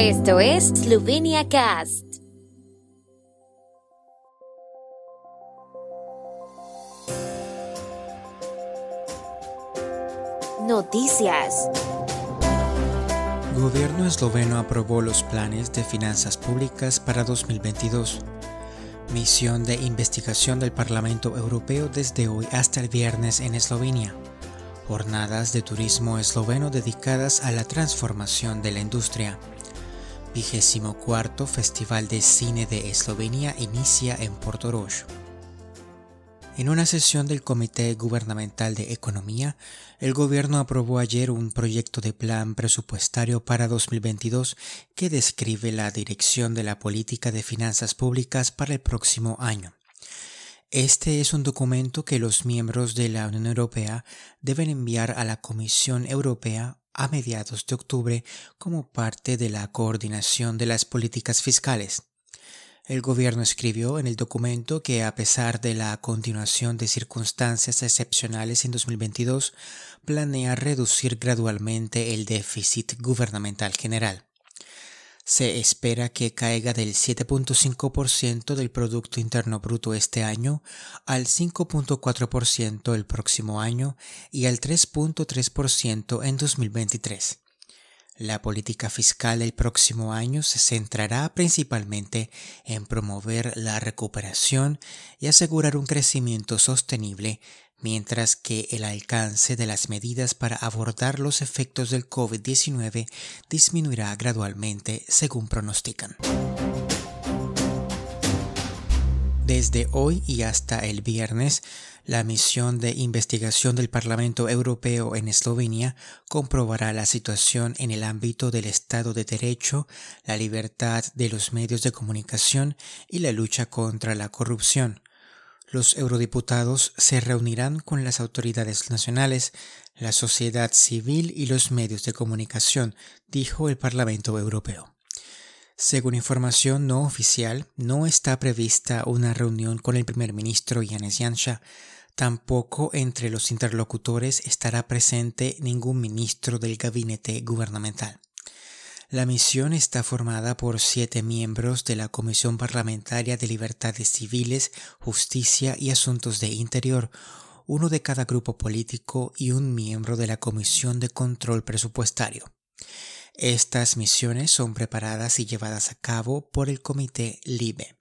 Esto es Slovenia Cast. Noticias. Gobierno esloveno aprobó los planes de finanzas públicas para 2022. Misión de investigación del Parlamento Europeo desde hoy hasta el viernes en Eslovenia. Jornadas de turismo esloveno dedicadas a la transformación de la industria. Vigésimo cuarto Festival de Cine de Eslovenia inicia en Portorož. En una sesión del Comité Gubernamental de Economía, el gobierno aprobó ayer un proyecto de plan presupuestario para 2022 que describe la dirección de la política de finanzas públicas para el próximo año. Este es un documento que los miembros de la Unión Europea deben enviar a la Comisión Europea a mediados de octubre como parte de la coordinación de las políticas fiscales. El gobierno escribió en el documento que a pesar de la continuación de circunstancias excepcionales en 2022, planea reducir gradualmente el déficit gubernamental general. Se espera que caiga del 7.5% del Producto Interno Bruto este año al 5.4% el próximo año y al 3.3% en 2023. La política fiscal del próximo año se centrará principalmente en promover la recuperación y asegurar un crecimiento sostenible, mientras que el alcance de las medidas para abordar los efectos del COVID-19 disminuirá gradualmente, según pronostican. Desde hoy y hasta el viernes, la misión de investigación del Parlamento Europeo en Eslovenia comprobará la situación en el ámbito del Estado de Derecho, la libertad de los medios de comunicación y la lucha contra la corrupción. Los eurodiputados se reunirán con las autoridades nacionales, la sociedad civil y los medios de comunicación, dijo el Parlamento Europeo. Según información no oficial, no está prevista una reunión con el primer ministro Yanis Yansha, Tampoco entre los interlocutores estará presente ningún ministro del gabinete gubernamental. La misión está formada por siete miembros de la Comisión Parlamentaria de Libertades Civiles, Justicia y Asuntos de Interior, uno de cada grupo político y un miembro de la Comisión de Control Presupuestario. Estas misiones son preparadas y llevadas a cabo por el Comité LIBE.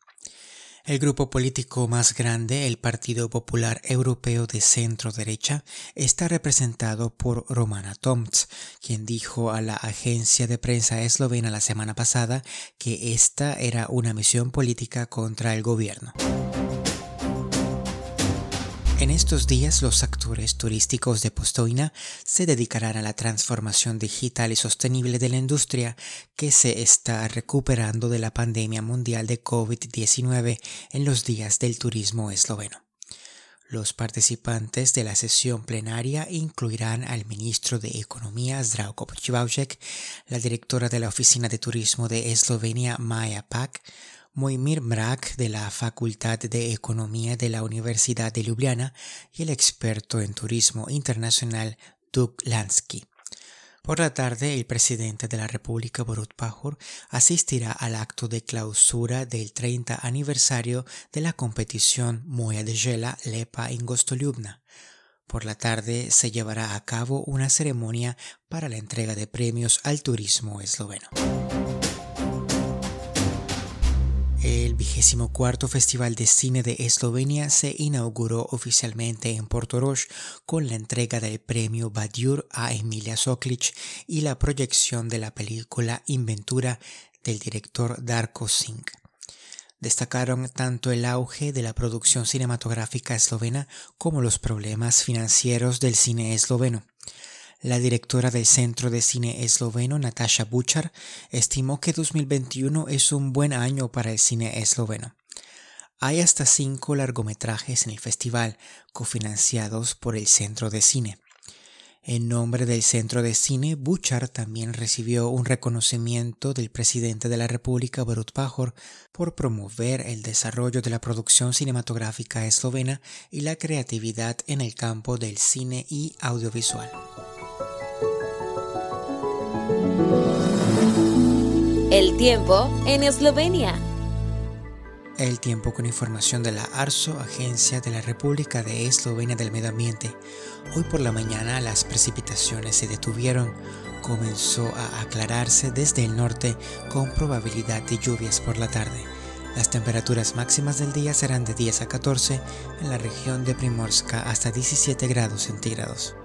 El grupo político más grande, el Partido Popular Europeo de Centro Derecha, está representado por Romana Tomts, quien dijo a la agencia de prensa eslovena la semana pasada que esta era una misión política contra el gobierno. En estos días los actores turísticos de Postoina se dedicarán a la transformación digital y sostenible de la industria que se está recuperando de la pandemia mundial de COVID-19 en los días del turismo esloveno. Los participantes de la sesión plenaria incluirán al ministro de Economía Zdravko Pochivauček, la directora de la Oficina de Turismo de Eslovenia Maja Pak, Moimir Mrak de la Facultad de Economía de la Universidad de Ljubljana y el experto en turismo internacional Doug Lansky. Por la tarde, el presidente de la República, Borut Pajor, asistirá al acto de clausura del 30 aniversario de la competición Moya de Gela Lepa Ingostoliubna. Por la tarde se llevará a cabo una ceremonia para la entrega de premios al turismo esloveno. El vigésimo cuarto Festival de Cine de Eslovenia se inauguró oficialmente en Portorož con la entrega del premio Badiur a Emilia Soklic y la proyección de la película Inventura del director Darko Singh. Destacaron tanto el auge de la producción cinematográfica eslovena como los problemas financieros del cine esloveno. La directora del Centro de Cine Esloveno, Natasha Buchar, estimó que 2021 es un buen año para el cine esloveno. Hay hasta cinco largometrajes en el festival, cofinanciados por el Centro de Cine. En nombre del Centro de Cine, Buchar también recibió un reconocimiento del presidente de la República, Borut Pajor, por promover el desarrollo de la producción cinematográfica eslovena y la creatividad en el campo del cine y audiovisual. El tiempo en Eslovenia. El tiempo con información de la ARSO, Agencia de la República de Eslovenia del Medio Ambiente. Hoy por la mañana las precipitaciones se detuvieron. Comenzó a aclararse desde el norte con probabilidad de lluvias por la tarde. Las temperaturas máximas del día serán de 10 a 14 en la región de Primorska hasta 17 grados centígrados.